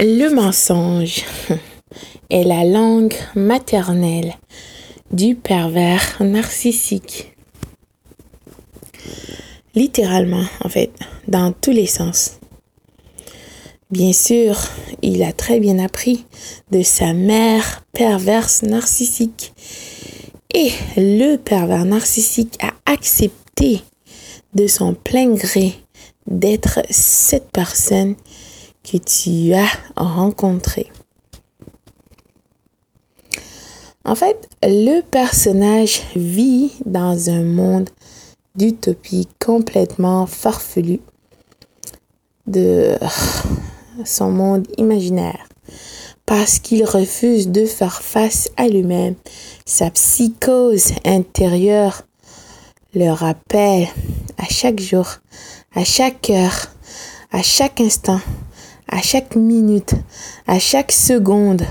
Le mensonge est la langue maternelle du pervers narcissique. Littéralement, en fait, dans tous les sens. Bien sûr, il a très bien appris de sa mère perverse narcissique. Et le pervers narcissique a accepté de son plein gré d'être cette personne que tu as rencontrée. En fait, le personnage vit dans un monde d'utopie complètement farfelu de son monde imaginaire parce qu'il refuse de faire face à lui-même. Sa psychose intérieure le rappelle à chaque jour, à chaque heure, à chaque instant, à chaque minute, à chaque seconde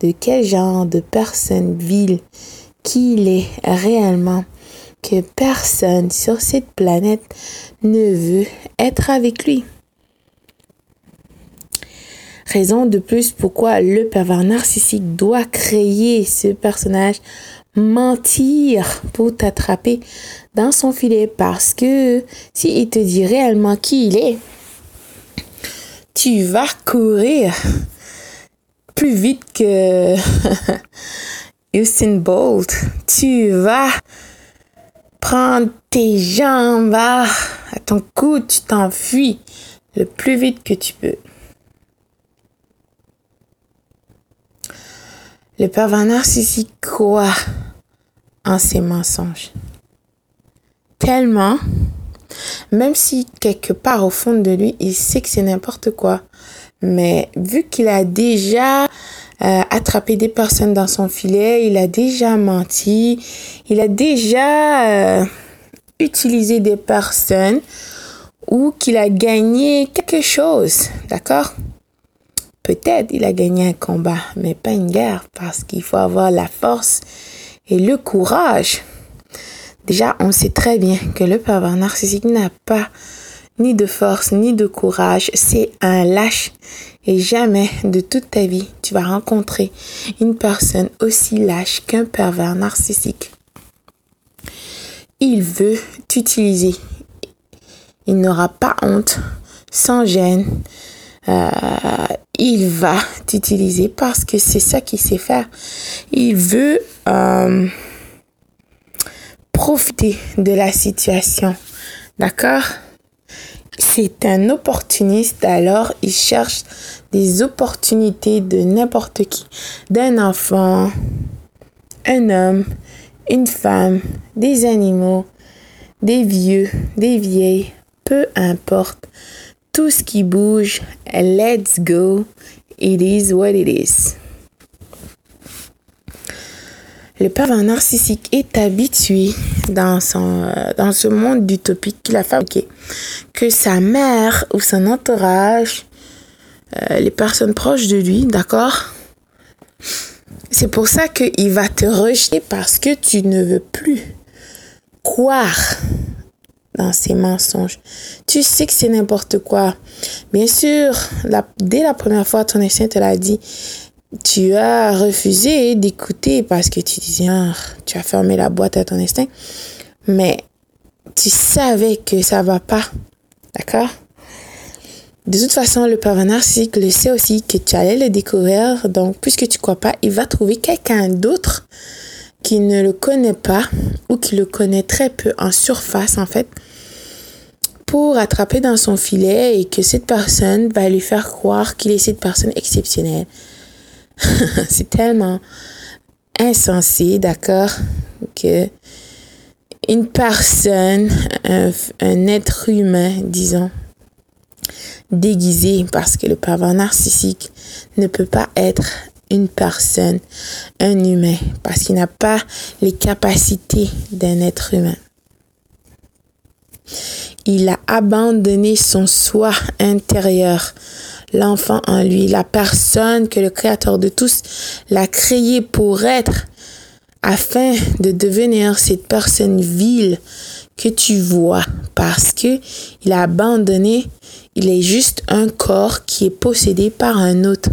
de quel genre de personne vile qu'il est réellement, que personne sur cette planète ne veut être avec lui. Raison de plus pourquoi le pervers narcissique doit créer ce personnage, mentir pour t'attraper dans son filet parce que s'il te dit réellement qui il est, tu vas courir plus vite que Usain Bolt. Tu vas prendre tes jambes à, ton cou, tu t'enfuis le plus vite que tu peux. Le pervers narcissique croit en ses mensonges? Tellement, même si quelque part au fond de lui, il sait que c'est n'importe quoi. Mais vu qu'il a déjà euh, attrapé des personnes dans son filet, il a déjà menti, il a déjà euh, utilisé des personnes ou qu'il a gagné quelque chose, d'accord? Peut-être il a gagné un combat, mais pas une guerre, parce qu'il faut avoir la force et le courage. Déjà, on sait très bien que le pervers narcissique n'a pas ni de force, ni de courage. C'est un lâche. Et jamais de toute ta vie, tu vas rencontrer une personne aussi lâche qu'un pervers narcissique. Il veut t'utiliser. Il n'aura pas honte, sans gêne. Euh, il va t'utiliser parce que c'est ça qu'il sait faire. Il veut euh, profiter de la situation. D'accord? C'est un opportuniste, alors il cherche des opportunités de n'importe qui. D'un enfant, un homme, une femme, des animaux, des vieux, des vieilles, peu importe tout ce qui bouge, let's go, it is what it is. Le pervers narcissique est habitué dans, son, euh, dans ce monde d'utopie qu'il a fabriqué que sa mère ou son entourage, euh, les personnes proches de lui, d'accord? C'est pour ça qu'il va te rejeter parce que tu ne veux plus croire dans ces mensonges. Tu sais que c'est n'importe quoi. Bien sûr, dès la première fois, ton instinct te l'a dit. Tu as refusé d'écouter parce que tu disais, ah, tu as fermé la boîte à ton instinct. Mais tu savais que ça va pas. D'accord? De toute façon, le pervers narcissique le sait aussi que tu allais le découvrir. Donc, puisque tu crois pas, il va trouver quelqu'un d'autre qui ne le connaît pas ou qui le connaît très peu en surface en fait pour attraper dans son filet et que cette personne va lui faire croire qu'il est cette personne exceptionnelle. c'est tellement insensé, d'accord, que une personne, un, être humain, disons, déguisé parce que le pervers narcissique ne peut pas être une personne, un humain, parce qu'il n'a pas les capacités d'un être humain. Il a abandonné son soi intérieur, l'enfant en lui, la personne que le Créateur de tous l'a créé pour être, afin de devenir cette personne vile que tu vois, parce que il a abandonné Il est juste un corps qui est possédé par un autre.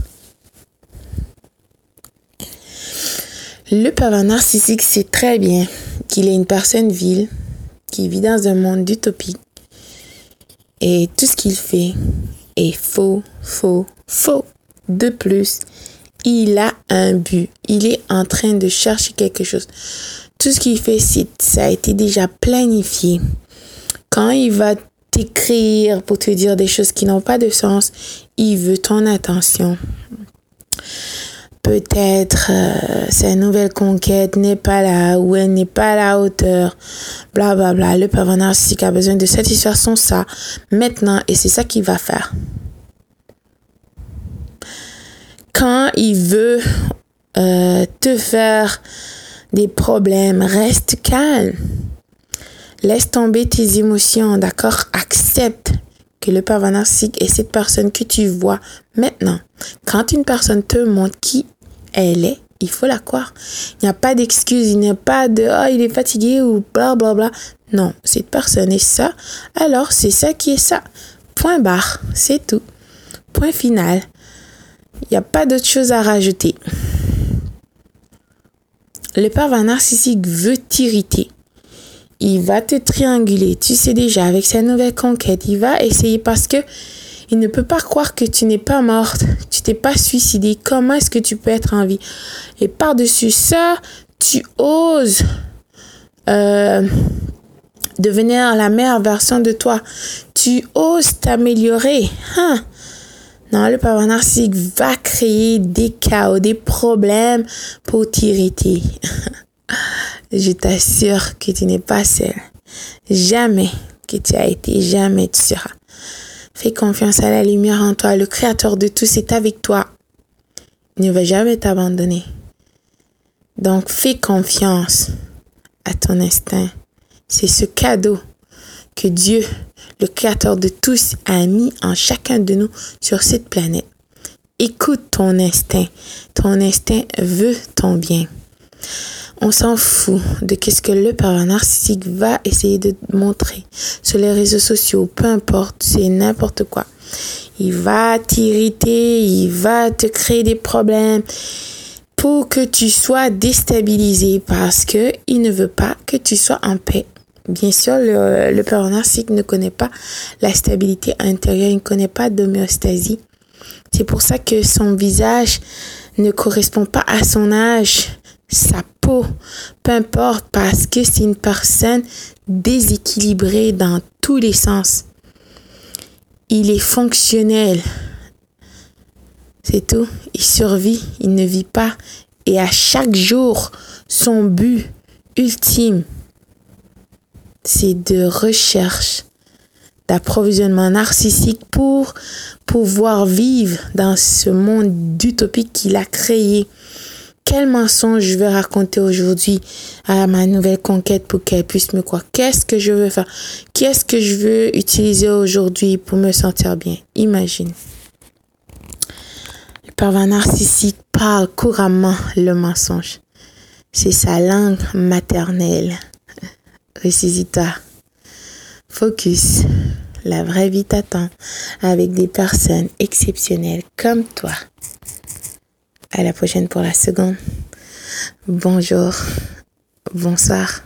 Le pervers narcissique sait très bien qu'il est une personne vile, qui vit dans un monde d'utopie. Et tout ce qu'il fait est faux, faux, faux. De plus, il a un but. Il est en train de chercher quelque chose. Tout ce qu'il fait, ça a été déjà planifié. Quand il va t'écrire pour te dire des choses qui n'ont pas de sens, il veut ton attention. Peut-être euh, sa nouvelle conquête n'est pas là ou elle n'est pas à la hauteur. Bla bla bla. Le pervers a besoin de satisfaire son ça maintenant et c'est ça qu'il va faire. Quand il veut euh, te faire des problèmes, reste calme. Laisse tomber tes émotions, d'accord? Accepte que le pervers est cette personne que tu vois maintenant. Quand une personne te montre qui elle est, il faut la croire. Il n'y a pas d'excuse, il n'y a pas de oh, il est fatigué ou bla bla bla. Non, cette personne est ça, alors c'est ça qui est ça. Point barre, c'est tout. Point final. Il n'y a pas d'autre chose à rajouter. Le pervers narcissique veut t'irriter. Il va te trianguler. Tu sais déjà, avec sa nouvelle conquête, il va essayer parce que il ne peut pas croire que tu n'es pas morte, tu t'es pas suicidée. Comment est-ce que tu peux être en vie? Et par-dessus ça, tu oses euh, devenir la meilleure version de toi. Tu oses t'améliorer. Hein? Non, le pervers narcissique va créer des chaos, des problèmes pour t'irriter. Je t'assure que tu n'es pas seul. Jamais que tu as été, jamais tu seras. Fais confiance à la lumière en toi. Le Créateur de tous est avec toi. Il ne va jamais t'abandonner. Donc fais confiance à ton instinct. C'est ce cadeau que Dieu le Créateur de tous a mis en chacun de nous sur cette planète. Écoute ton instinct. Ton instinct veut ton bien. On s'en fout de qu'est-ce que le parent narcissique va essayer de montrer sur les réseaux sociaux, peu importe, c'est n'importe quoi. Il va t'irriter, il va te créer des problèmes pour que tu sois déstabilisé parce que il ne veut pas que tu sois en paix. Bien sûr, le, le narcissique ne connaît pas la stabilité intérieure, il ne connaît pas d'homéostasie. C'est pour ça que son visage ne correspond pas à son âge, sa peau, peu importe, parce que c'est une personne déséquilibrée dans tous les sens. Il est fonctionnel. C'est tout. Il survit, il ne vit pas. Et à chaque jour, son but ultime, c'est de recherche d'approvisionnement narcissique pour pouvoir vivre dans ce monde d'utopie qu'il a créé. Quel mensonge je vais raconter aujourd'hui à ma nouvelle conquête pour qu'elle puisse me croire? Qu'est-ce que je veux faire? Qu'est-ce que je veux utiliser aujourd'hui pour me sentir bien? Imagine. Le pervers narcissique parle couramment le mensonge. C'est sa langue maternelle. Ressaisis-toi. Focus. La vraie vie t'attend avec des personnes exceptionnelles comme toi. À la prochaine pour la seconde. Bonjour. Bonsoir.